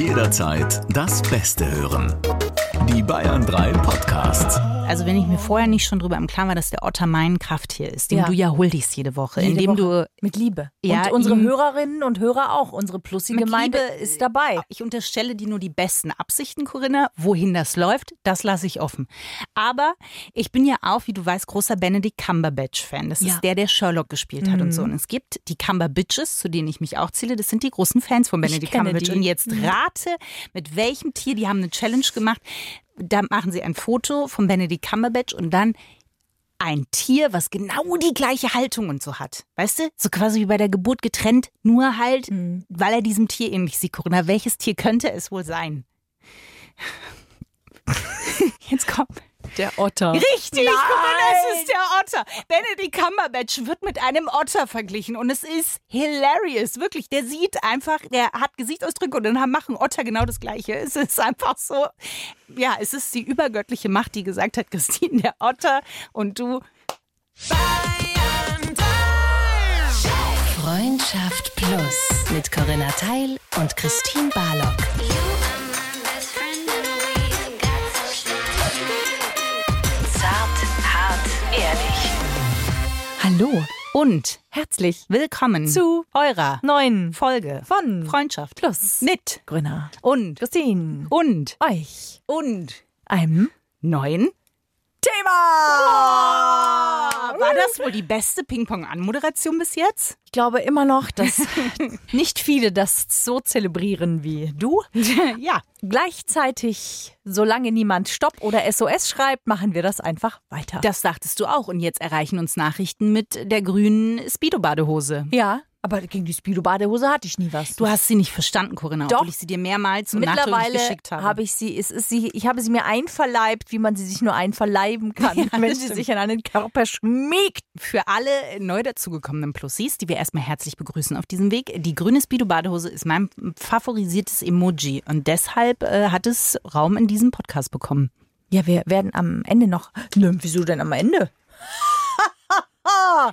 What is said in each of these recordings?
Jederzeit das Beste hören. Die Bayern 3 Podcasts. Also wenn ich mir vorher nicht schon drüber im Klaren war, dass der Otter mein Krafttier ist, den Ja. du ja huldigst jede Woche, Jede indem Woche. du Mit Liebe. Ja, und unsere Hörerinnen und Hörer auch. Unsere Plussi-Gemeinde Liebe, ist dabei. Ich unterstelle dir nur die besten Absichten, Corinna. Wohin das läuft, das lasse ich offen. Aber ich bin ja auch, wie du weißt, großer Benedict Cumberbatch-Fan. Das Ja. Mhm. ist der, der Sherlock gespielt hat und so. Und es gibt die Cumberbitches, zu denen ich mich auch zähle. Das sind die großen Fans von Benedict Cumberbatch. die. Mhm. Und jetzt rate, mit welchem Tier, die haben eine Challenge gemacht. Da machen sie ein Foto von Benedict Cumberbatch und dann ein Tier, was genau die gleiche Haltung und so hat. Weißt du? So quasi wie bei der Geburt getrennt, nur halt, weil er diesem Tier ähnlich sieht. Corinna, welches Tier könnte es wohl sein? Jetzt kommt. Der Otter. Richtig, Corinna, es ist der Otter. Benedict Cumberbatch wird mit einem Otter verglichen und es ist hilarious. Wirklich, der sieht einfach, der hat Gesichtsausdrücke und dann machen Otter genau das Gleiche. Es ist einfach so, ja, es ist die übergöttliche Macht, die gesagt hat, Christine, der Otter und du Freundschaft Plus mit Corinna Teil und Christine Barlock. Hallo. und Herzlich willkommen Zu eurer neuen Folge von Freundschaft Plus. mit Grüner. und Christine. und Euch. und Einem neuen Thema. War das wohl die beste Ping-Pong-Anmoderation bis jetzt? Ich glaube immer noch, dass nicht viele das so zelebrieren wie du. ja. Gleichzeitig, solange niemand Stopp oder SOS schreibt, machen wir das einfach weiter. Das dachtest du auch. Und jetzt erreichen uns Nachrichten mit der grünen Speedo-Badehose. ja, aber gegen die Speedo-Badehose hatte ich nie was. Du hast sie nicht verstanden, Corinna, Doch. obwohl ich sie dir mehrmals und Mittlerweile geschickt habe. habe ich sie, es ist sie, ich habe sie mir einverleibt, wie man sie sich nur einverleiben kann, Ja, wenn sie stimmt. sich an einen Körper schmiegt. Für alle neu dazugekommenen Plussis, die wir erstmal herzlich begrüßen auf diesem Weg. Die grüne Speedo-Badehose ist mein favorisiertes Emoji und deshalb äh, hat es Raum in diesem Podcast bekommen. Ja, wir werden am Ende noch. Nö, wieso denn am Ende?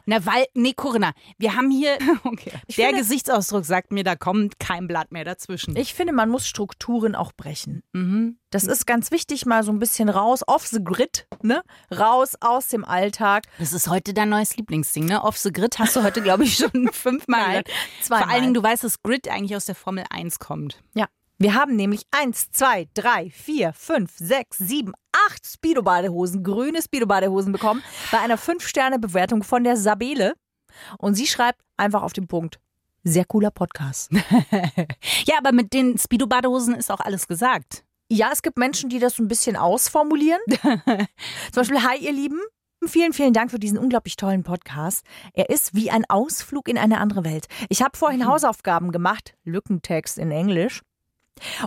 Na, weil, nee, Corinna, wir haben hier, okay, der finde- Gesichtsausdruck sagt mir, da kommt kein Blatt mehr dazwischen. Ich finde, man muss Strukturen auch brechen. mhm. Das ist ganz wichtig, mal so ein bisschen raus, off the grid, ne? Raus aus dem Alltag. Das ist heute dein neues Lieblingsding, ne? Off the Grid hast du heute, glaube ich, schon fünfmal zweimal. Vor allen Dingen, du weißt, dass Grid eigentlich aus der Formel 1 kommt. Ja. Wir haben nämlich eins, zwei, drei, vier, fünf, sechs, sieben, acht Speedo-Badehosen, grüne Speedo-Badehosen bekommen bei einer Fünf-Sterne-Bewertung von der Sabele. Und sie schreibt einfach auf den Punkt. Sehr cooler Podcast. Ja, aber mit den Speedo-Badehosen ist auch alles gesagt. Ja, es gibt Menschen, die das so ein bisschen ausformulieren. Zum Beispiel, hi ihr Lieben. Vielen, vielen Dank für diesen unglaublich tollen Podcast. Er ist wie ein Ausflug in eine andere Welt. Ich habe vorhin Hausaufgaben gemacht, Lückentext in Englisch.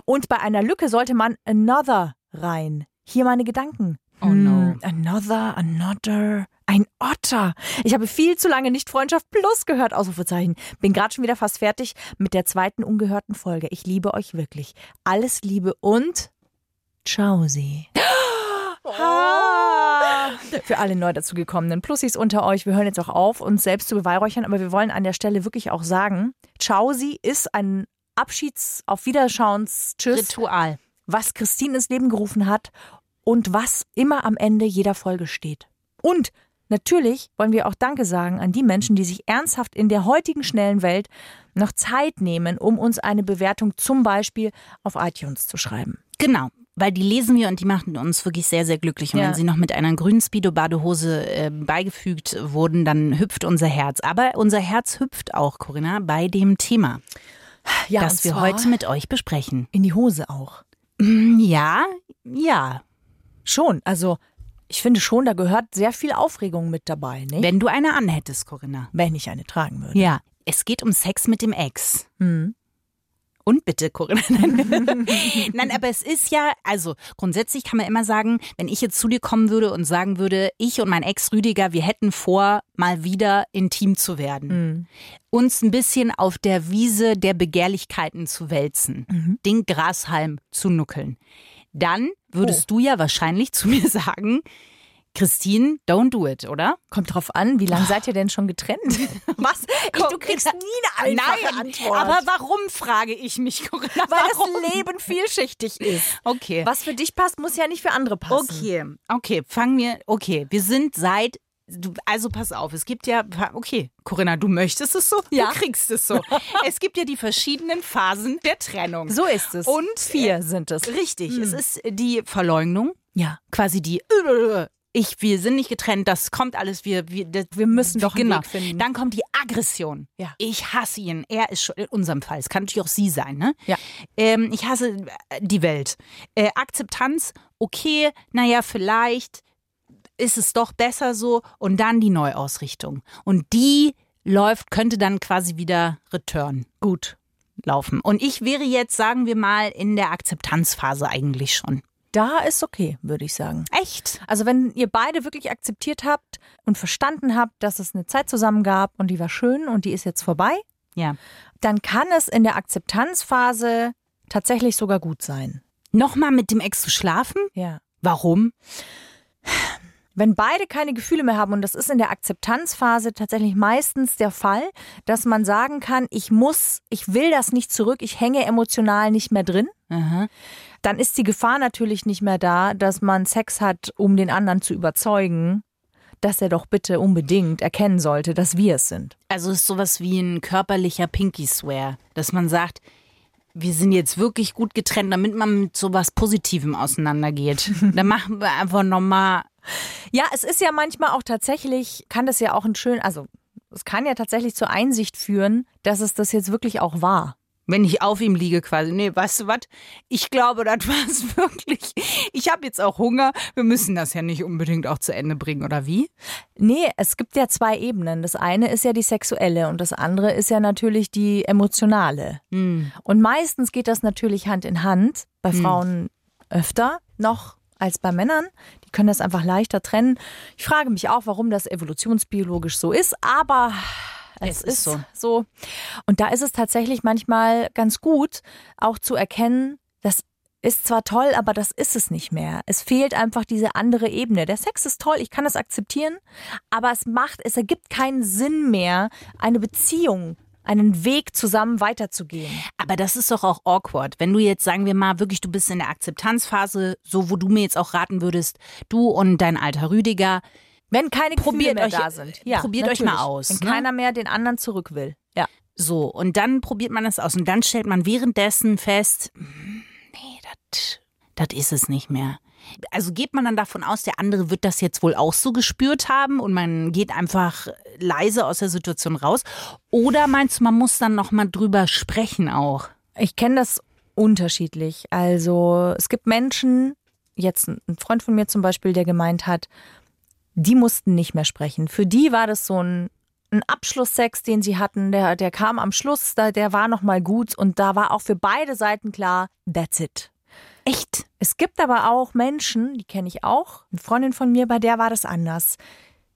Und bei einer Lücke sollte man another rein. Hier meine Gedanken. Oh no. Hm, Another, another, ein Otter. Ich habe viel zu lange nicht Freundschaft Plus gehört, Ausrufezeichen. Bin gerade schon wieder fast fertig mit der zweiten ungehörten Folge. Ich liebe euch wirklich. Alles Liebe und ciao sie. Für alle neu dazugekommenen Plussis unter euch, wir hören jetzt auch auf, uns selbst zu beweihräuchern, aber wir wollen an der Stelle wirklich auch sagen, ciao sie ist ein Abschieds-, auf Wiederschauens, Tschüss Ritual. Was Christine ins Leben gerufen hat und was immer am Ende jeder Folge steht. Und natürlich wollen wir auch Danke sagen an die Menschen, die sich ernsthaft in der heutigen schnellen Welt noch Zeit nehmen, um uns eine Bewertung zum Beispiel auf iTunes zu schreiben. Genau. Weil die lesen wir und die machen uns wirklich sehr, sehr glücklich. Und Ja. wenn sie noch mit einer grünen Speedo-Badehose äh, beigefügt wurden, dann hüpft unser Herz. Aber unser Herz hüpft auch, Corinna, bei dem Thema, Ja, das wir heute mit euch besprechen. in die Hose auch. Ja, ja. Schon, also ich finde schon, da gehört sehr viel Aufregung mit dabei, nicht? Wenn du eine anhättest, Corinna. Wenn ich eine tragen würde. Ja. Es geht um Sex mit dem Ex. Mhm. Und bitte, Corinna. Nein. Aber es ist ja, also grundsätzlich kann man immer sagen, wenn ich jetzt zu dir kommen würde und sagen würde, ich und mein Ex Rüdiger, wir hätten vor, mal wieder intim zu werden. Mhm. Uns ein bisschen auf der Wiese der Begehrlichkeiten zu wälzen, Mhm. den Grashalm zu nuckeln. Dann Oh. würdest du ja wahrscheinlich zu mir sagen, Christine, don't do it, oder? Kommt drauf an, wie lange seid ihr denn schon getrennt? Was? Ich, du kriegst nie eine einfache Nein, Antwort. aber warum frage ich mich, Corinna? weil warum? das Leben vielschichtig ist. Okay. Was für dich passt, muss ja nicht für andere passen. Okay, okay, fangen wir. Okay, wir sind seit. Also pass auf, es gibt ja, okay, Corinna, du möchtest es so, Ja. du kriegst es so. es gibt ja die verschiedenen Phasen der Trennung. So ist es. Und vier sind es. Richtig, es ist die Verleugnung, Ja. quasi die äh, ich, wir sind nicht getrennt, das kommt alles, wir, wir, das, Wir müssen doch einen genau. Weg finden. Dann kommt die Aggression. Ja. Ich hasse ihn. Er ist schon, in unserem Fall, es kann natürlich auch sie sein, ne? Ja. Ähm, ich hasse äh, die Welt. Äh, Akzeptanz, okay, naja, vielleicht ist es doch besser so. Und dann die Neuausrichtung. Und die läuft, könnte dann quasi wieder return. Gut. Laufen. Und ich wäre jetzt, sagen wir mal, in der Akzeptanzphase eigentlich schon. Da ist okay, würde ich sagen. Echt? Also wenn ihr beide wirklich akzeptiert habt und verstanden habt, dass es eine Zeit zusammen gab und die war schön und die ist jetzt vorbei, Ja. dann kann es in der Akzeptanzphase tatsächlich sogar gut sein. Nochmal mit dem Ex zu schlafen? Ja. Warum? Wenn beide keine Gefühle mehr haben, und das ist in der Akzeptanzphase tatsächlich meistens der Fall, dass man sagen kann, ich muss, ich will das nicht zurück, ich hänge emotional nicht mehr drin, Aha. dann ist die Gefahr natürlich nicht mehr da, dass man Sex hat, um den anderen zu überzeugen, dass er doch bitte unbedingt erkennen sollte, dass wir es sind. Also es ist sowas wie ein körperlicher Pinky Swear, dass man sagt, wir sind jetzt wirklich gut getrennt, damit man mit sowas Positivem auseinandergeht. Dann machen wir einfach nochmal. Ja, es ist ja manchmal auch tatsächlich, kann das ja auch ein schön, also es kann ja tatsächlich zur Einsicht führen, dass es das jetzt wirklich auch war. Wenn ich auf ihm liege quasi. Nee, weißt du was? Ich glaube, das war es wirklich. Ich habe jetzt auch Hunger. Wir müssen das ja nicht unbedingt auch zu Ende bringen, oder wie? Nee, es gibt ja zwei Ebenen. Das eine ist ja die sexuelle und das andere ist ja natürlich die emotionale. Und meistens geht das natürlich Hand in Hand, bei Frauen öfter noch als bei Männern. Die können das einfach leichter trennen. Ich frage mich auch, warum das evolutionsbiologisch so ist, aber es, Es ist so. so. Und da ist es tatsächlich manchmal ganz gut, auch zu erkennen, das ist zwar toll, aber das ist es nicht mehr. Es fehlt einfach diese andere Ebene. Der Sex ist toll, ich kann das akzeptieren, aber es macht, es ergibt keinen Sinn mehr, eine Beziehung, einen Weg zusammen weiterzugehen. Aber das ist doch auch awkward. Wenn du jetzt, sagen wir mal, wirklich, du bist in der Akzeptanzphase, so wo du mir jetzt auch raten würdest, du und dein alter Rüdiger, Wenn keine Gefühle Probiert mehr euch- da sind. probiert euch mal aus, Wenn ne? keiner mehr den anderen zurück will. Ja. So, und dann probiert man das aus und dann stellt man währenddessen fest, hm, nee, das das ist es nicht mehr. Also geht man dann davon aus, der andere wird das jetzt wohl auch so gespürt haben und man geht einfach leise aus der Situation raus? Oder meinst du, man muss dann nochmal drüber sprechen auch? Ich kenne das unterschiedlich. Also es gibt Menschen, jetzt ein Freund von mir zum Beispiel, der gemeint hat, die mussten nicht mehr sprechen. Für die war das so ein, ein Abschlusssex, den sie hatten. Der, der kam am Schluss, da, der war nochmal gut und da war auch für beide Seiten klar, that's it. Echt? Es gibt aber auch Menschen, die kenne ich auch, eine Freundin von mir, bei der war das anders.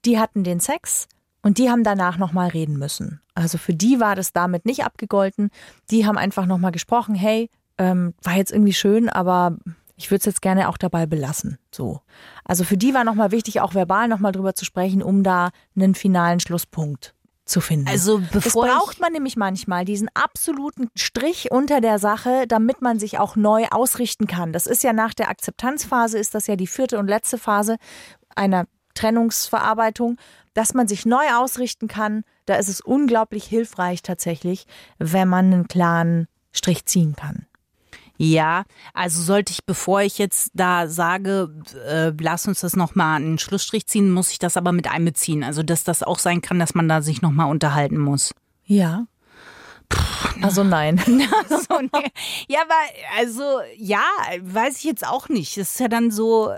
Die hatten den Sex und die haben danach nochmal reden müssen. Also für die war das damit nicht abgegolten. Die haben einfach nochmal gesprochen, hey, ähm, war jetzt irgendwie schön, aber ich würde es jetzt gerne auch dabei belassen. So. Also für die war nochmal wichtig, auch verbal nochmal drüber zu sprechen, um da einen finalen Schlusspunkt zu finden. Also das bevor braucht ich, man nämlich manchmal, diesen absoluten Strich unter der Sache, damit man sich auch neu ausrichten kann. Das ist ja nach der Akzeptanzphase, ist das ja die vierte und letzte Phase einer Trennungsverarbeitung, dass man sich neu ausrichten kann. Da ist es unglaublich hilfreich tatsächlich, wenn man einen klaren Strich ziehen kann. Ja, also sollte ich, bevor ich jetzt da sage, äh, lass uns das nochmal einen Schlussstrich ziehen, muss ich das aber mit einbeziehen. Also, dass das auch sein kann, dass man da sich nochmal unterhalten muss. Ja. Also nein. so, nee. Ja, aber also ja, weiß ich jetzt auch nicht. Das ist ja dann so,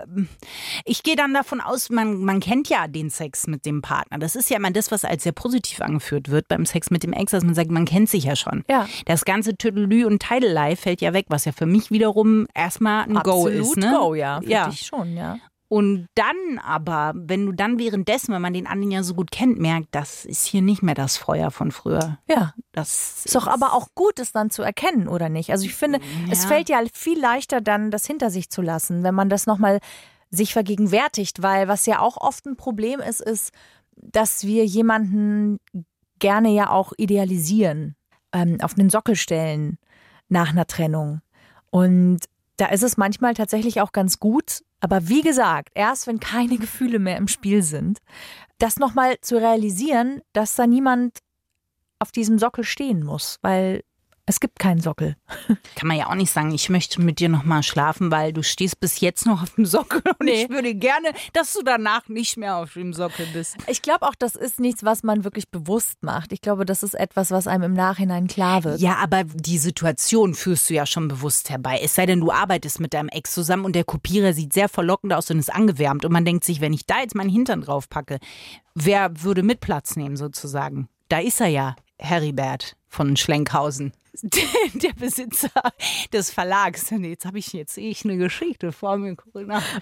ich gehe dann davon aus, man, man kennt ja den Sex mit dem Partner. Das ist ja immer das, was als sehr positiv angeführt wird beim Sex mit dem Ex, dass man sagt, man kennt sich ja schon. Ja. Das ganze Tüdelü und Teidelei fällt ja weg, was ja für mich wiederum erstmal ein Go Absolut ist. Ne? Go, ja. Für ja. dich schon, ja. Und dann aber, wenn du dann währenddessen, wenn man den anderen ja so gut kennt, merkt, das ist hier nicht mehr das Feuer von früher. Ja. Das Ist doch aber auch gut, es dann zu erkennen, oder nicht? Also ich finde, es Ja. fällt ja viel leichter dann, das hinter sich zu lassen, wenn man das nochmal sich vergegenwärtigt, weil was ja auch oft ein Problem ist, ist, dass wir jemanden gerne ja auch idealisieren, ähm, auf den Sockel stellen nach einer Trennung. Und da ist es manchmal tatsächlich auch ganz gut, aber wie gesagt, erst wenn keine Gefühle mehr im Spiel sind, das nochmal zu realisieren, dass da niemand auf diesem Sockel stehen muss, weil es gibt keinen Sockel. Kann man ja auch nicht sagen, ich möchte mit dir nochmal schlafen, weil du stehst bis jetzt noch auf dem Sockel und Nee. ich würde gerne, dass du danach nicht mehr auf dem Sockel bist. Ich glaube auch, das ist nichts, was man wirklich bewusst macht. Ich glaube, das ist etwas, was einem im Nachhinein klar wird. Ja, aber die Situation führst du ja schon bewusst herbei. Es sei denn, du arbeitest mit deinem Ex zusammen und der Kopierer sieht sehr verlockend aus und ist angewärmt. Und man denkt sich, wenn ich da jetzt meinen Hintern drauf packe, wer würde mit Platz nehmen sozusagen? Da ist er ja, Heribert von Schlenkhausen. Der Besitzer des Verlags. Jetzt habe ich jetzt sehe ich eine Geschichte vor mir.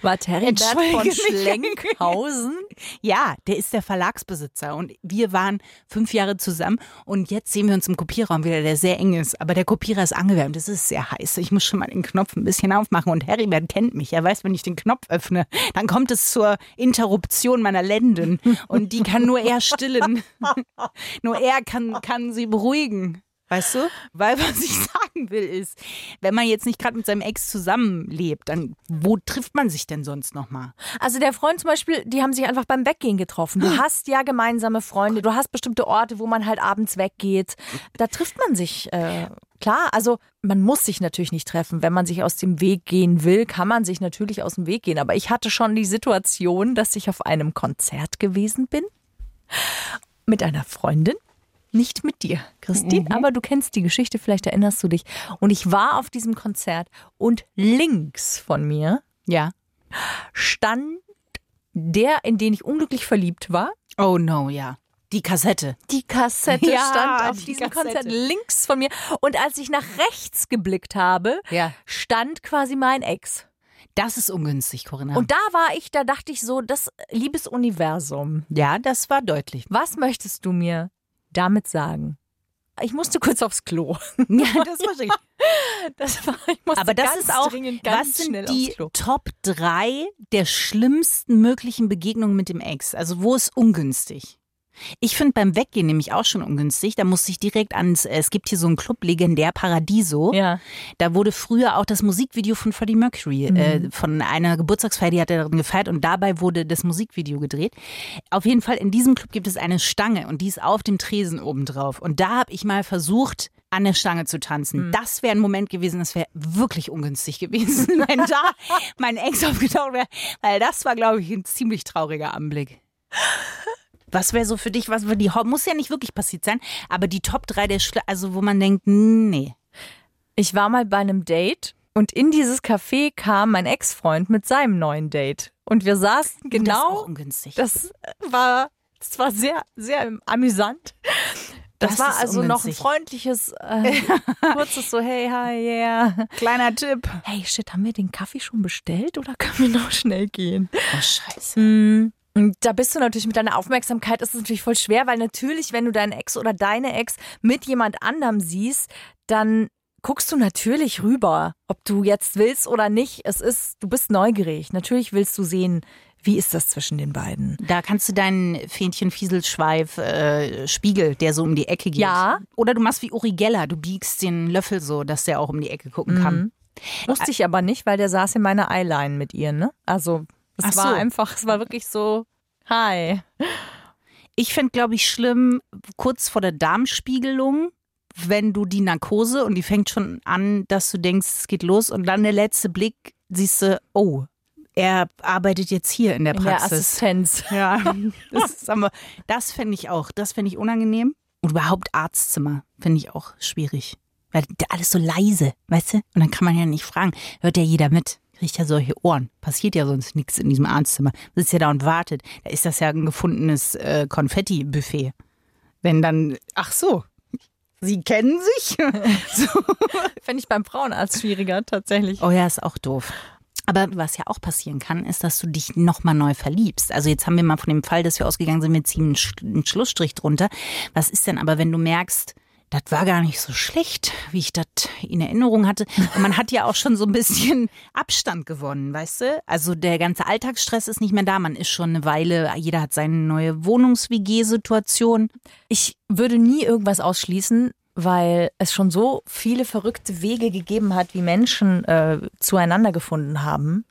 War Terry von. Schlenkhausen? Ja, der ist der Verlagsbesitzer und wir waren fünf Jahre zusammen und jetzt sehen wir uns im Kopierraum wieder, der sehr eng ist. Aber der Kopierer ist angewärmt, es ist sehr heiß. Ich muss schon mal den Knopf ein bisschen aufmachen und Heribert kennt mich. Er weiß, wenn ich den Knopf öffne, dann kommt es zur Interruption meiner Lenden und die kann nur er stillen. nur er kann, kann sie beruhigen. Weißt du? Weil was ich sagen will ist, wenn man jetzt nicht gerade mit seinem Ex zusammenlebt, dann wo trifft man sich denn sonst nochmal? Also der Freund zum Beispiel, die haben sich einfach beim Weggehen getroffen. Du hast ja gemeinsame Freunde, du hast bestimmte Orte, wo man halt abends weggeht. Da trifft man sich. Äh, klar, also man muss sich natürlich nicht treffen. Wenn man sich aus dem Weg gehen will, kann man sich natürlich aus dem Weg gehen. Aber ich hatte schon die Situation, dass ich auf einem Konzert gewesen bin mit einer Freundin. Nicht mit dir, Christine, aber du kennst die Geschichte, vielleicht erinnerst du dich. Und ich war auf diesem Konzert und links von mir Ja. stand der, in den ich unglücklich verliebt war. Oh no, ja. Die Kassette. Die Kassette Ja, stand auf die diesem Kassette. Konzert links von mir. Und als ich nach rechts geblickt habe, Ja. stand quasi mein Ex. Das ist ungünstig, Corinna. Und da war ich, da dachte ich so, das liebes Universum. ja, das war deutlich. Was möchtest du mir damit sagen? Ich musste kurz aufs Klo. Ja, das war richtig. Das war, ich musste Aber das ganz ist auch, dringend, ganz was sind die. Top 3 der schlimmsten möglichen Begegnungen mit dem Ex? Also wo ist ungünstig? Ich finde beim Weggehen nämlich auch schon ungünstig. Da musste ich direkt ans, äh, es gibt hier so einen Club, legendär Paradiso. Ja. Da wurde früher auch das Musikvideo von Freddie Mercury äh, von einer Geburtstagsfeier, die hat er darin gefeiert und dabei wurde das Musikvideo gedreht. Auf jeden Fall in diesem Club gibt es eine Stange und die ist auf dem Tresen oben drauf. Und da habe ich mal versucht, an der Stange zu tanzen. Das wäre ein Moment gewesen, das wäre wirklich ungünstig gewesen, wenn da mein Ex aufgetaucht wäre. Weil das war, glaube ich, ein ziemlich trauriger Anblick. Was wäre so für dich, was für die, muss ja nicht wirklich passiert sein, aber die Top 3 der, Schle also wo man denkt, nee. Ich war mal bei einem Date und in dieses Café kam mein Ex-Freund mit seinem neuen Date. Und wir saßen Das ist genau. auch ungünstig. Das war, das war sehr, sehr amüsant. Das, Das war also noch ein ungünstig. freundliches, äh, kurzes so, hey, hi, yeah. Kleiner Tipp. Hey, shit, haben wir den Kaffee schon bestellt oder können wir noch schnell gehen? Oh, scheiße. Und da bist du natürlich mit deiner Aufmerksamkeit, ist es natürlich voll schwer, weil natürlich, wenn du deinen Ex oder deine Ex mit jemand anderem siehst, dann guckst du natürlich rüber, ob du jetzt willst oder nicht. Es ist, du bist neugierig. Natürlich willst du sehen, wie ist das zwischen den beiden. Da kannst du deinen Fähnchen-Fieselschweif äh, Spiegel, der so um die Ecke geht. Ja. Oder du machst wie Uri Geller, du biegst den Löffel so, dass der auch um die Ecke gucken kann. Wusste ich aber nicht, weil der saß in meiner Eyeline mit ihr, ne? Also, es Ach war so. einfach, es war wirklich so, hi. Ich finde, glaube ich, schlimm, kurz vor der Darmspiegelung, wenn du die Narkose und die fängt schon an, dass du denkst, es geht los und dann der letzte Blick siehst du, oh, er arbeitet jetzt hier in der In der Praxis. Assistenz. Ja, das, das fände ich auch, das fände ich unangenehm. Und überhaupt Arztzimmer finde ich auch schwierig. Weil alles so leise, weißt du? Und dann kann man ja nicht fragen, hört ja jeder mit. Kriegt ja solche Ohren. Passiert ja sonst nichts in diesem Arztzimmer. Sitzt ja da und wartet. Da ist das ja ein gefundenes äh, Konfetti-Buffet. Wenn dann, ach so, Sie kennen sich? so. Fände ich beim Frauenarzt schwieriger, tatsächlich. Oh ja, ist auch doof. Aber was ja auch passieren kann, ist, dass du dich nochmal neu verliebst. Also jetzt haben wir mal von dem Fall, dass wir ausgegangen sind, wir ziehen einen Sch- einen Schlussstrich drunter. Was ist denn aber, wenn du merkst, das war gar nicht so schlecht, wie ich das in Erinnerung hatte. Und man hat ja auch schon so ein bisschen Abstand gewonnen, weißt du? Also der ganze Alltagsstress ist nicht mehr da. Man ist schon eine Weile, jeder hat seine neue Wohnungs-WG-Situation. Ich würde nie irgendwas ausschließen, weil es schon so viele verrückte Wege gegeben hat, wie Menschen äh, zueinander gefunden haben.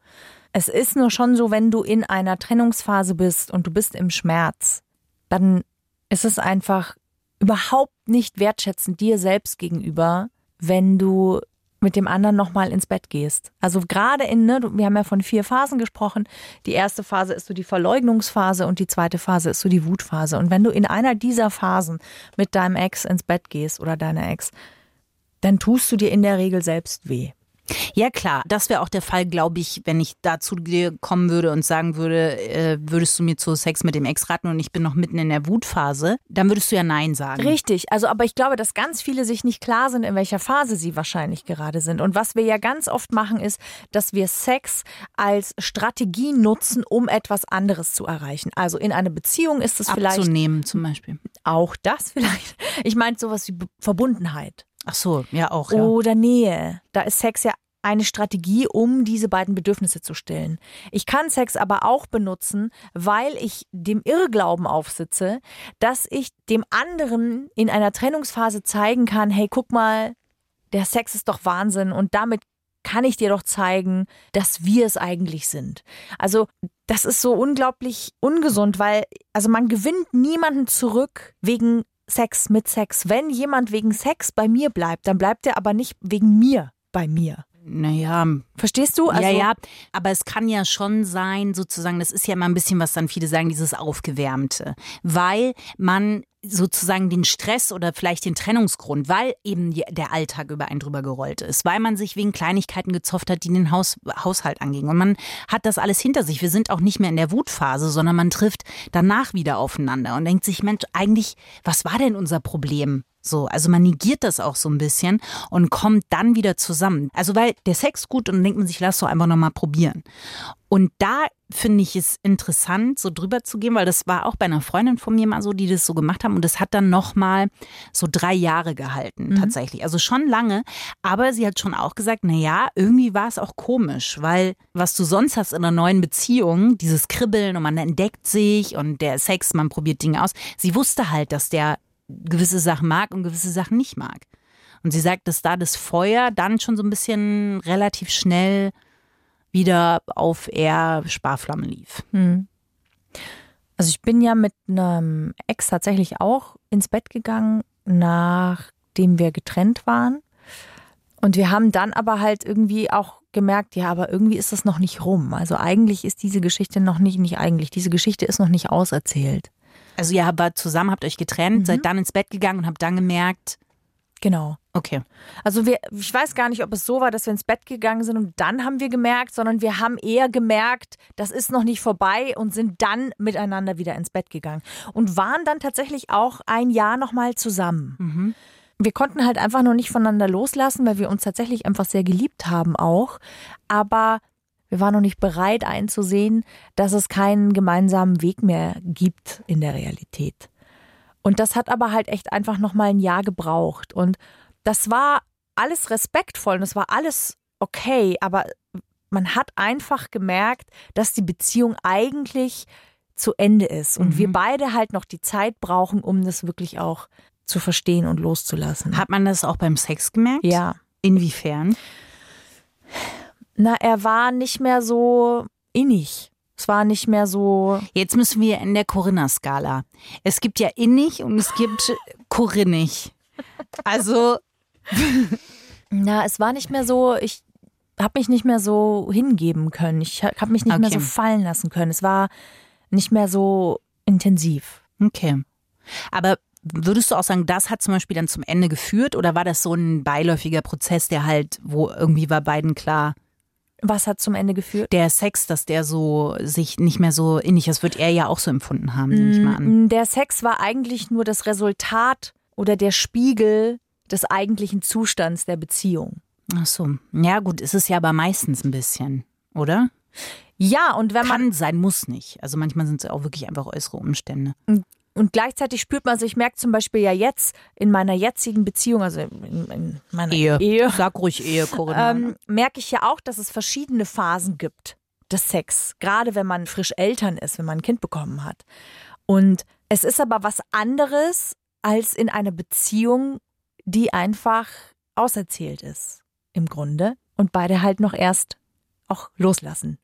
Es ist nur schon so, wenn du in einer Trennungsphase bist und du bist im Schmerz, dann ist es einfach überhaupt nicht wertschätzend dir selbst gegenüber, wenn du mit dem anderen nochmal ins Bett gehst. Also gerade in, ne, wir haben ja von vier Phasen gesprochen. Die erste Phase ist so die Verleugnungsphase und die zweite Phase ist so die Wutphase. Und wenn du in einer dieser Phasen mit deinem Ex ins Bett gehst oder deiner Ex, dann tust du dir in der Regel selbst weh. Ja klar, das wäre auch der Fall, glaube ich, wenn ich da zu dir kommen würde und sagen würde, äh, würdest du mir zu Sex mit dem Ex raten und ich bin noch mitten in der Wutphase, dann würdest du ja Nein sagen. Richtig, also aber ich glaube, dass ganz viele sich nicht klar sind, in welcher Phase sie wahrscheinlich gerade sind. Und was wir ja ganz oft machen, ist, dass wir Sex als Strategie nutzen, um etwas anderes zu erreichen. Also in einer Beziehung ist es vielleicht. Abzunehmen zum Beispiel. Auch das vielleicht. Ich meine sowas wie Verbundenheit. Ach so, ja auch. Ja. oder Nähe. Da ist Sex ja eine Strategie, um diese beiden Bedürfnisse zu stillen. Ich kann Sex aber auch benutzen, weil ich dem Irrglauben aufsitze, dass ich dem anderen in einer Trennungsphase zeigen kann, hey, guck mal, der Sex ist doch Wahnsinn und damit kann ich dir doch zeigen, dass wir es eigentlich sind. Also das ist so unglaublich ungesund, weil also man gewinnt niemanden zurück wegen Sex mit Sex. Wenn jemand wegen Sex bei mir bleibt, dann bleibt er aber nicht wegen mir bei mir. Naja, Verstehst du? Also, ja, ja, aber es kann ja schon sein, sozusagen, das ist ja immer ein bisschen, was dann viele sagen, dieses Aufgewärmte. Weil man sozusagen den Stress oder vielleicht den Trennungsgrund, weil eben der Alltag über einen drüber gerollt ist, weil man sich wegen Kleinigkeiten gezofft hat, die den Haus, Haushalt angingen. Und man hat das alles hinter sich. Wir sind auch nicht mehr in der Wutphase, sondern man trifft danach wieder aufeinander und denkt sich, Mensch, eigentlich, was war denn unser Problem? So, also man negiert das auch so ein bisschen und kommt dann wieder zusammen. Also weil der Sex gut und dann denkt man sich, lass doch einfach nochmal probieren. Und da finde ich es interessant, so drüber zu gehen, weil das war auch bei einer Freundin von mir mal so, die das so gemacht haben und das hat dann nochmal so drei Jahre gehalten, tatsächlich. Also schon lange, aber sie hat schon auch gesagt, na ja, irgendwie war es auch komisch, weil was du sonst hast in einer neuen Beziehung, dieses Kribbeln und man entdeckt sich und der Sex, man probiert Dinge aus. Sie wusste halt, dass der gewisse Sachen mag und gewisse Sachen nicht mag. Und sie sagt, dass da das Feuer dann schon so ein bisschen relativ schnell wieder auf eher Sparflammen lief. Also ich bin ja mit einem Ex tatsächlich auch ins Bett gegangen, nachdem wir getrennt waren. Und wir haben dann aber halt irgendwie auch gemerkt, ja, aber irgendwie ist das noch nicht rum. Also eigentlich ist diese Geschichte noch nicht, nicht eigentlich, diese Geschichte ist noch nicht auserzählt. Also ihr wart zusammen, habt euch getrennt, seid dann ins Bett gegangen und habt dann gemerkt, Genau. okay, Also wir, ich weiß gar nicht, ob es so war, dass wir ins Bett gegangen sind und dann haben wir gemerkt, sondern wir haben eher gemerkt, das ist noch nicht vorbei und sind dann miteinander wieder ins Bett gegangen und waren dann tatsächlich auch ein Jahr nochmal zusammen. Wir konnten halt einfach noch nicht voneinander loslassen, weil wir uns tatsächlich einfach sehr geliebt haben auch. Aber wir waren noch nicht bereit einzusehen, dass es keinen gemeinsamen Weg mehr gibt in der Realität. Und das hat aber halt echt einfach noch mal ein Jahr gebraucht. Und das war alles respektvoll und es war alles okay, aber man hat einfach gemerkt, dass die Beziehung eigentlich zu Ende ist und wir beide halt noch die Zeit brauchen, um das wirklich auch zu verstehen und loszulassen. hat man das auch beim Sex gemerkt? ja. Inwiefern? Na, er war nicht mehr so innig. Es war nicht mehr so. Jetzt müssen wir in der Corinna-Skala. Es gibt ja innig und es gibt Corinnig. Also, Na, es war nicht mehr so. Ich habe mich nicht mehr so hingeben können. Ich habe mich nicht mehr Okay. so fallen lassen können. Es war nicht mehr so intensiv. okay. Aber würdest du auch sagen, das hat zum Beispiel dann zum Ende geführt oder war das so ein beiläufiger Prozess, der halt, wo irgendwie war beiden klar, Was hat zum Ende geführt? der Sex, dass der so sich nicht mehr so innig, das wird er ja auch so empfunden haben, nehme ich mal an. Mm, Der Sex war eigentlich nur das Resultat oder der Spiegel des eigentlichen Zustands der Beziehung. Ach so. Ja, gut, ist es ja aber meistens ein bisschen, oder? Ja, und wenn man Kann sein, muss nicht. Also manchmal sind es ja auch wirklich einfach äußere Umstände. Und gleichzeitig spürt man, also ich merke zum Beispiel ja jetzt in meiner jetzigen Beziehung, also in, in meiner Ehe. Ehe Sag ruhig Ehe, Corinna. ähm, merke ich ja auch, dass es verschiedene Phasen gibt des Sex. Gerade wenn man frisch Eltern ist, wenn man ein Kind bekommen hat. Und es ist aber was anderes als in einer Beziehung, die einfach auserzählt ist. Im Grunde. Und beide halt noch erst auch loslassen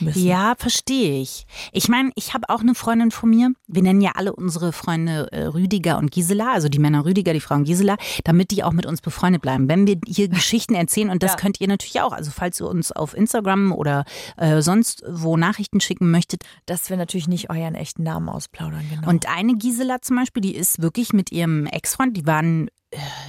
müssen. Ja, verstehe ich. Ich meine, ich habe auch eine Freundin von mir. Wir nennen ja alle unsere Freunde äh, Rüdiger und Gisela, also die Männer Rüdiger, die Frauen Gisela, damit die auch mit uns befreundet bleiben. Wenn wir hier Geschichten erzählen, und das Ja. könnt ihr natürlich auch, also falls ihr uns auf Instagram oder äh, sonst wo Nachrichten schicken möchtet. Dass wir natürlich nicht euren echten Namen ausplaudern, genau. Und eine Gisela zum Beispiel, die ist wirklich mit ihrem Ex-Freund, die waren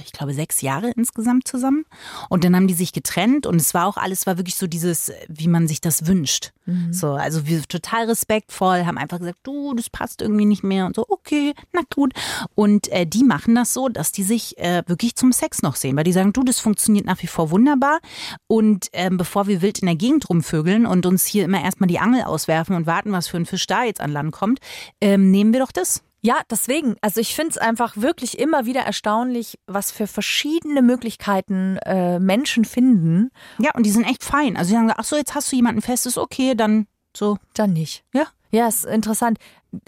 ich glaube, sechs Jahre insgesamt zusammen. Und dann haben die sich getrennt und es war auch alles, war wirklich so dieses, wie man sich das wünscht. So, also wir total respektvoll, haben einfach gesagt, du, das passt irgendwie nicht mehr und so, okay, na gut. Und äh, die machen das so, dass die sich äh, wirklich zum Sex noch sehen, weil die sagen, du, das funktioniert nach wie vor wunderbar. Und ähm, bevor wir wild in der Gegend rumvögeln und uns hier immer erstmal die Angel auswerfen und warten, was für ein Fisch da jetzt an Land kommt, ähm, nehmen wir doch das. Ja, deswegen. Also ich finde es einfach wirklich immer wieder erstaunlich, was für verschiedene Möglichkeiten äh, Menschen finden. Ja, und die sind echt fein. Also die sagen, ach so, jetzt hast du jemanden festes, okay, dann so. Dann nicht. Ja. Ja, ist interessant.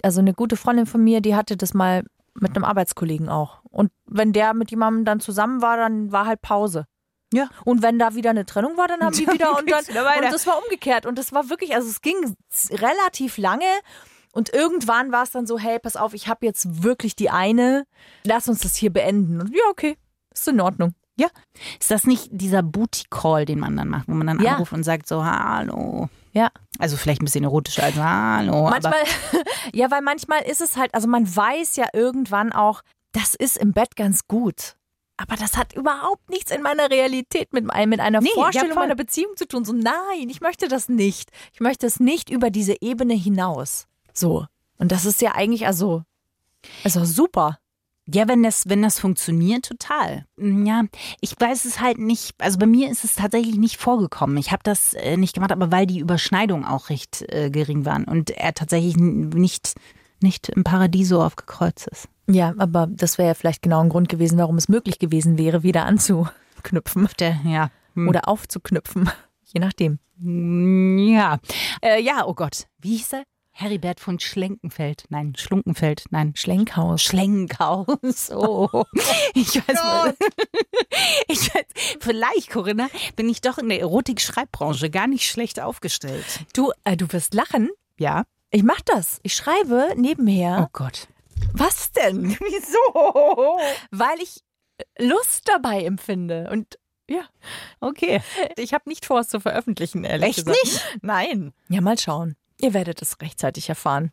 Also eine gute Freundin von mir, die hatte das mal mit einem Arbeitskollegen auch. Und wenn der mit jemandem dann zusammen war, dann war halt Pause. Ja. Und wenn da wieder eine Trennung war, dann haben die wieder und dann wieder und das war umgekehrt und das war wirklich, also es ging relativ lange und irgendwann war es dann so, hey, pass auf, ich habe jetzt wirklich die eine, lass uns das hier beenden. Und ja, okay, ist in Ordnung. Ja. Ist das nicht dieser Booty-Call, den man dann macht, wo man dann Ja. anruft und sagt so, hallo. Ja. Also vielleicht ein bisschen erotischer als hallo. Manchmal, ja, weil manchmal ist es halt, also man weiß ja irgendwann auch, das ist im Bett ganz gut. Aber das hat überhaupt nichts in meiner Realität mit, ein- mit einer Nee, ja, Vorstellung voll. meiner Beziehung zu tun. So, nein, ich möchte das nicht. Ich möchte es nicht über diese Ebene hinaus. So. Und das ist ja eigentlich, also, also super. ja, wenn das, wenn das funktioniert, total. Ja, ich weiß es halt nicht. Also bei mir ist es tatsächlich nicht vorgekommen. Ich habe das äh, nicht gemacht, aber weil die Überschneidungen auch recht äh, gering waren und er tatsächlich nicht, nicht im Paradiso aufgekreuzt ist. Ja, aber das wäre ja vielleicht genau ein Grund gewesen, warum es möglich gewesen wäre, wieder anzuknüpfen Der, ja. Hm. oder aufzuknüpfen. Je nachdem. Ja. Äh, ja, oh Gott. Wie hieß er? Heribert von Schlenkenfeld. Nein, Schlunkenfeld. Nein, Schlenkhaus. Schlenkhaus. Oh. Ich weiß mal. Ich weiß, vielleicht, Corinna, bin ich doch in der Erotik-Schreibbranche gar nicht schlecht aufgestellt. Du, äh, du wirst lachen. Ja? Ich mach das. Ich schreibe nebenher. Oh Gott. Was denn? Wieso? Weil ich Lust dabei empfinde. Und ja, Okay. ich habe nicht vor, es zu veröffentlichen, ehrlich Echt gesagt. nicht? Nein. Ja, mal schauen. Ihr werdet es rechtzeitig erfahren.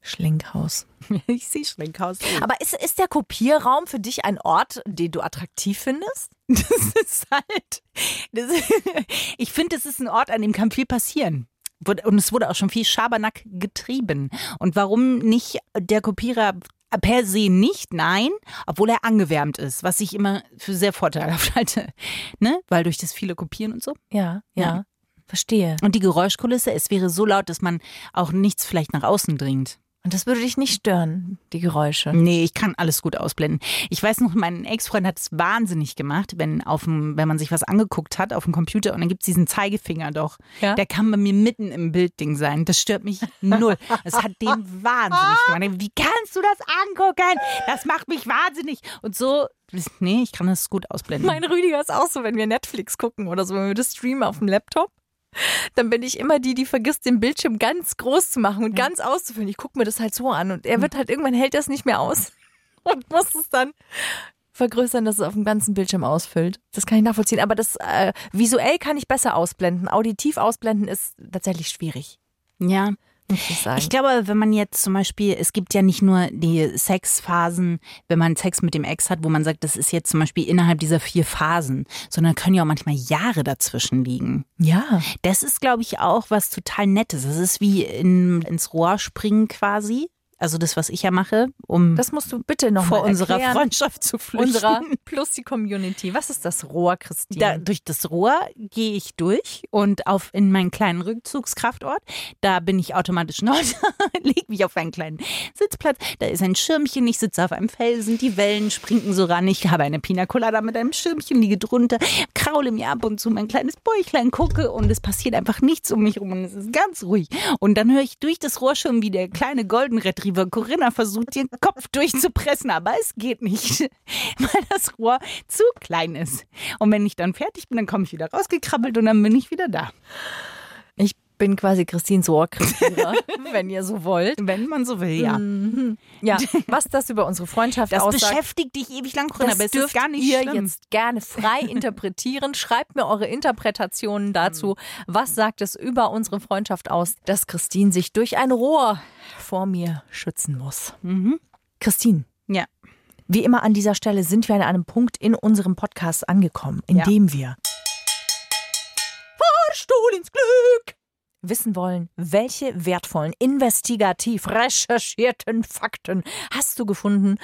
Schlinkhaus. Ich sehe Schlenkhaus. Aber ist, ist der Kopierraum für dich ein Ort, den du attraktiv findest? Das ist halt. Das ich finde, es ist ein Ort, an dem kann viel passieren. Und es wurde auch schon viel Schabernack getrieben. Und warum nicht der Kopierer per se nicht? Nein, obwohl er angewärmt ist, was ich immer für sehr vorteilhaft halte. Ne? Weil durch das viele Kopieren und so. Ja, ja. Ja. Verstehe. Und die Geräuschkulisse, es wäre so laut, dass man auch nichts vielleicht nach außen dringt. Und das würde dich nicht stören, die Geräusche. Nee, ich kann alles gut ausblenden. Ich weiß noch, mein Ex-Freund hat es wahnsinnig gemacht, wenn, auf dem, wenn man sich was angeguckt hat auf dem Computer und dann gibt's diesen Zeigefinger doch. Ja? Der kann bei mir mitten im Bildding sein. Das stört mich null. Das hat den wahnsinnig gemacht. Wie kannst du das angucken? Das macht mich wahnsinnig. Und so, nee, ich kann das gut ausblenden. Mein Rüdiger ist auch so, wenn wir Netflix gucken oder so, wenn wir das streamen auf dem Laptop. Dann bin ich immer die, die vergisst, den Bildschirm ganz groß zu machen und ganz auszufüllen. Ich gucke mir das halt so an und er wird halt irgendwann hält das nicht mehr aus und muss es dann vergrößern, dass es auf dem ganzen Bildschirm ausfüllt. Das kann ich nachvollziehen. Aber das äh, visuell kann ich besser ausblenden. Auditiv ausblenden ist tatsächlich schwierig, ja. Ich glaube, wenn man jetzt zum Beispiel, es gibt ja nicht nur die Sexphasen, wenn man Sex mit dem Ex hat, wo man sagt, das ist jetzt zum Beispiel innerhalb dieser vier Phasen, sondern können ja auch manchmal Jahre dazwischen liegen. ja. Das ist, glaube ich, auch was total Nettes. Das ist wie in, ins Rohr springen quasi. Also das, was ich ja mache, um Das musst du bitte noch vor unserer. Freundschaft zu flüchten. Unserer plus die Community. Was ist das Rohr, Christine? Da, durch das Rohr gehe ich durch und auf in meinen kleinen Rückzugskraftort. Da bin ich automatisch noch, leg mich auf einen kleinen Sitzplatz. Da ist ein Schirmchen, ich sitze auf einem Felsen, die Wellen springen so ran. Ich habe eine Pina Colada mit einem Schirmchen, liege drunter, kraule mir ab und zu mein kleines Bäuchlein, gucke und es passiert einfach nichts um mich rum und es ist ganz ruhig. Und dann höre ich durch das Rohr schon, wie der kleine Golden Retriever Corinna versucht, ihren Kopf durchzupressen, aber es geht nicht, weil das Rohr zu klein ist. Und wenn ich dann fertig bin, dann komme ich wieder rausgekrabbelt und dann bin ich wieder da. Ich bin quasi Christines Rohrkrieger, wenn ihr so wollt. Wenn man so will, ja. Ja, was das über unsere Freundschaft Das aussagt, beschäftigt dich ewig lang, Corinna, das aber es dürft ist gar nicht ihr schlimm. jetzt gerne frei interpretieren. Schreibt mir eure Interpretationen dazu. Was sagt es über unsere Freundschaft aus, dass Christine sich durch ein Rohr vor mir schützen muss? Christine, Ja. wie immer an dieser Stelle sind wir an einem Punkt in unserem Podcast angekommen, in dem wir Fahrstuhl ins Glück wissen wollen, welche wertvollen, investigativ recherchierten Fakten hast du gefunden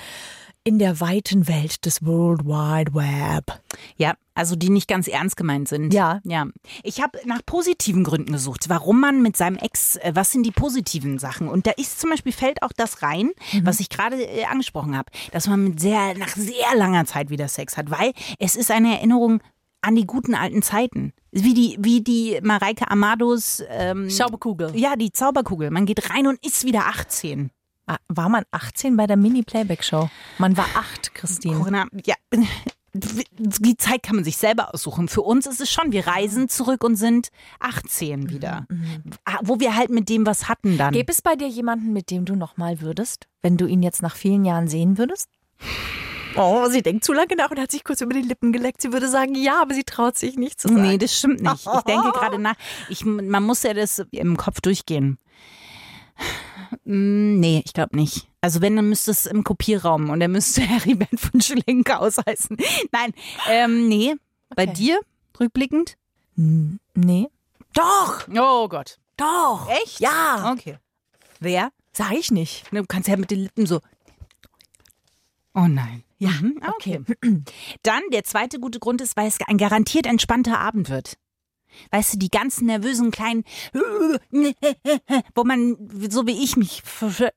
in der weiten Welt des World Wide Web? Ja, also die nicht ganz ernst gemeint sind. Ja. Ja. Ich habe nach positiven Gründen gesucht, warum man mit seinem Ex, äh, was sind die positiven Sachen? Und da ist zum Beispiel, fällt auch das rein, was ich gerade äh, angesprochen habe, dass man mit sehr, nach sehr langer Zeit wieder Sex hat, weil es ist eine Erinnerung an die guten alten Zeiten. Wie die, wie die Mareike Amados, ähm, Schaubekugel. ja, die Zauberkugel. Man geht rein und ist wieder 18. Ah, War man 18 bei der Mini-Playback-Show? Man war 8, Christine. Corinna, ja, die Zeit kann man sich selber aussuchen. Für uns ist es schon, wir reisen zurück und sind 18 wieder. Ah, Wo wir halt mit dem was hatten dann. Gäbe es bei dir jemanden, mit dem du nochmal würdest, wenn du ihn jetzt nach vielen Jahren sehen würdest? Oh, sie denkt zu lange nach und hat sich kurz über die Lippen geleckt. Sie würde sagen, ja, aber sie traut sich nicht zu sagen. Nee, das stimmt nicht. Ich denke gerade nach. Ich, man muss ja das im Kopf durchgehen. Mm, Nee, ich glaube nicht. Also wenn, dann müsste es im Kopierraum und er müsste Heribert von Schlenker ausheißen. Nein, ähm, nee. Bei Okay. dir, rückblickend? nee. Doch, Oh Gott. doch. Echt? Ja. Okay. Wer? Sag ich nicht. Du kannst ja mit den Lippen so. Oh nein. Ja, mhm, okay. Dann der zweite gute Grund ist, weil es ein garantiert entspannter Abend wird. Weißt du, die ganzen nervösen kleinen, wo man, so wie ich mich,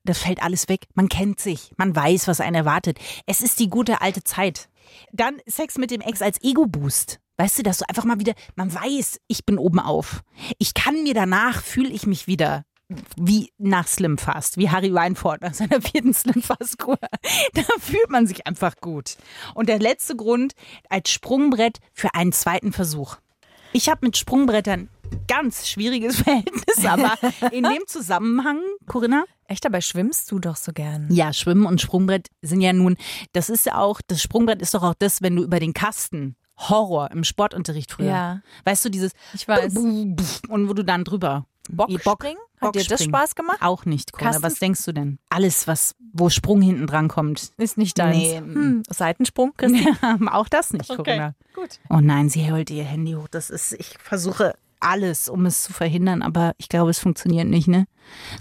das fällt alles weg. Man kennt sich, man weiß, was einen erwartet. Es ist die gute alte Zeit. Dann Sex mit dem Ex als Ego-Boost. Weißt du, dass du einfach mal wieder, man weiß, ich bin oben auf. Ich kann mir danach, fühle ich mich wieder wie nach Slim Fast, wie Harry Weinfurt nach seiner vierten Slim Fast Kur. Da fühlt man sich einfach gut. Und der letzte Grund als Sprungbrett für einen zweiten Versuch. Ich habe mit Sprungbrettern ganz schwieriges Verhältnis, aber in dem Zusammenhang, Corinna? Echt, dabei schwimmst du doch so gern. Ja, Schwimmen und Sprungbrett sind ja nun, das ist ja auch, das Sprungbrett ist doch auch das, wenn du über den Kasten, Horror im Sportunterricht früher. Ja. Weißt du, dieses Ich weiß. und wo du dann drüber. Bockspringen? Hat dir das Bockspringen. Spaß gemacht? Auch nicht, Corinna. Kasten- Was denkst du denn? Alles, was, wo Sprung hinten dran kommt. Ist nicht deins. Nee. Hm, Seitensprung, Christine? auch das nicht, Corinna. gut. Oh nein, sie hält ihr Handy hoch. Das ist, ich versuche alles, um es zu verhindern, aber ich glaube, es funktioniert nicht, ne?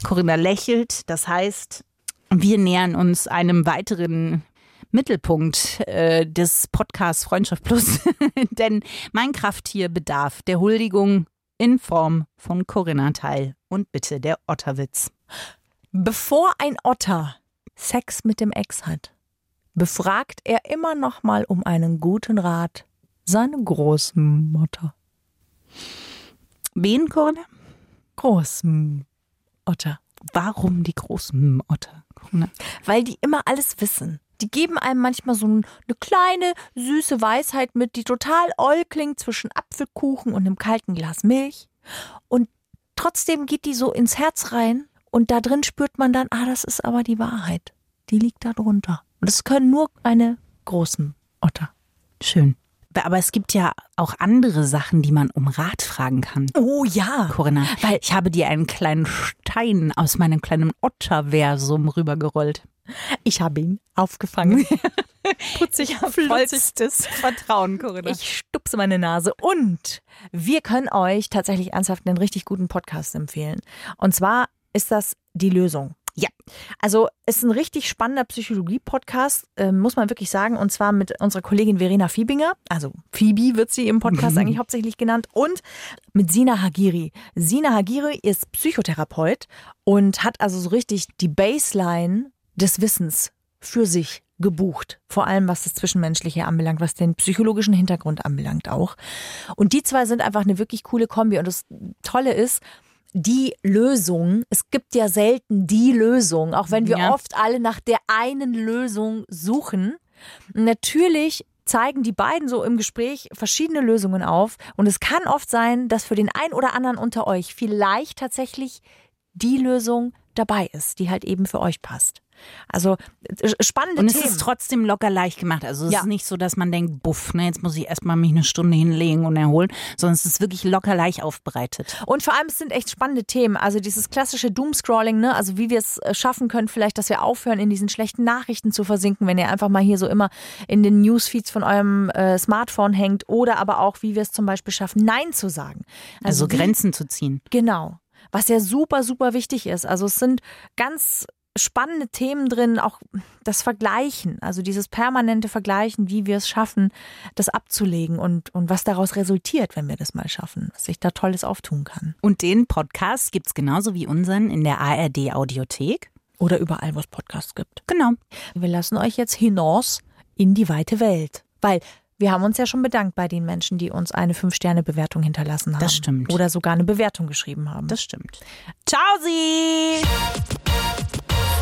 Corinna lächelt, das heißt, wir nähern uns einem weiteren Mittelpunkt äh, des Podcasts Freundschaft Plus. Denn mein Krafttier bedarf der Huldigung in Form von Corinna Teil. Und bitte der Otterwitz. Bevor ein Otter Sex mit dem Ex hat, befragt er immer noch mal um einen guten Rat seine Großmutter. Wen, Corinna? Großmutter. Warum die großen Otter? Corinna? Weil die immer alles wissen. Die geben einem manchmal so ein- eine kleine, süße Weisheit mit, die total oll klingt zwischen Apfelkuchen und einem kalten Glas Milch. Und trotzdem geht die so ins Herz rein und da drin spürt man dann, ah, das ist aber die Wahrheit. Die liegt da drunter. Und das können nur eine großen Otter. Schön. Aber es gibt ja auch andere Sachen, die man um Rat fragen kann. Oh ja. Corinna, weil ich habe dir einen kleinen Stein aus meinem kleinen Otterversum rübergerollt. Ich habe ihn aufgefangen. Putzig, flutzig. Vollstes Vertrauen, Corinna. Ich stupse meine Nase. Und wir können euch tatsächlich ernsthaft einen richtig guten Podcast empfehlen. Und zwar ist das die Lösung. ja, Also es ist ein richtig spannender Psychologie-Podcast, äh, muss man wirklich sagen. Und zwar mit unserer Kollegin Verena Fiebinger. Also Phoebe wird sie im Podcast eigentlich hauptsächlich genannt. Und mit Sina Hagiri. Sina Hagiri ist Psychotherapeut und hat also so richtig die Baseline des Wissens für sich gebucht. Vor allem, was das Zwischenmenschliche anbelangt, was den psychologischen Hintergrund anbelangt auch. Und die zwei sind einfach eine wirklich coole Kombi. Und das Tolle ist, die Lösung, es gibt ja selten die Lösung, auch wenn wir Ja. oft alle nach der einen Lösung suchen. Natürlich zeigen die beiden so im Gespräch verschiedene Lösungen auf. Und es kann oft sein, dass für den einen oder anderen unter euch vielleicht tatsächlich die Lösung dabei ist, die halt eben für euch passt. Also äh, spannende Und es Themen. ist trotzdem locker leicht gemacht. Also es Ja. ist nicht so, dass man denkt, buff, ne, jetzt muss ich erstmal mich eine Stunde hinlegen und erholen, sondern es ist wirklich locker leicht aufbereitet. Und vor allem, es sind echt spannende Themen. Also dieses klassische Doomscrolling, ne? Also wie wir es äh, schaffen können, vielleicht, dass wir aufhören, in diesen schlechten Nachrichten zu versinken, wenn ihr einfach mal hier so immer in den Newsfeeds von eurem äh, Smartphone hängt. Oder aber auch, wie wir es zum Beispiel schaffen, Nein zu sagen. Also, wie- Grenzen zu ziehen. Genau. Was ja super, super wichtig ist. Also es sind ganz spannende Themen drin, auch das Vergleichen, also dieses permanente Vergleichen, wie wir es schaffen, das abzulegen und, und was daraus resultiert, wenn wir das mal schaffen, was sich da Tolles auftun kann. Und den Podcast gibt's genauso wie unseren in der ARD Audiothek. Oder überall, wo es Podcasts gibt. Genau. Wir lassen euch jetzt hinaus in die weite Welt. Weil wir haben uns ja schon bedankt bei den Menschen, die uns eine Fünf-Sterne-Bewertung hinterlassen haben. Das stimmt. Oder sogar eine Bewertung geschrieben haben. Das stimmt. Ciao, Sie!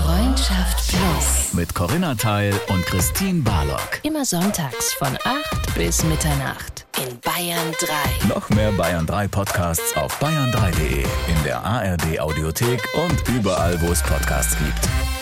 Freundschaft Plus. Mit Corinna Teil und Christine Barlock. Immer sonntags von 8 bis Mitternacht in Bayern 3. Noch mehr Bayern 3 Podcasts auf bayern3.de, in der ARD Audiothek und überall, wo es Podcasts gibt.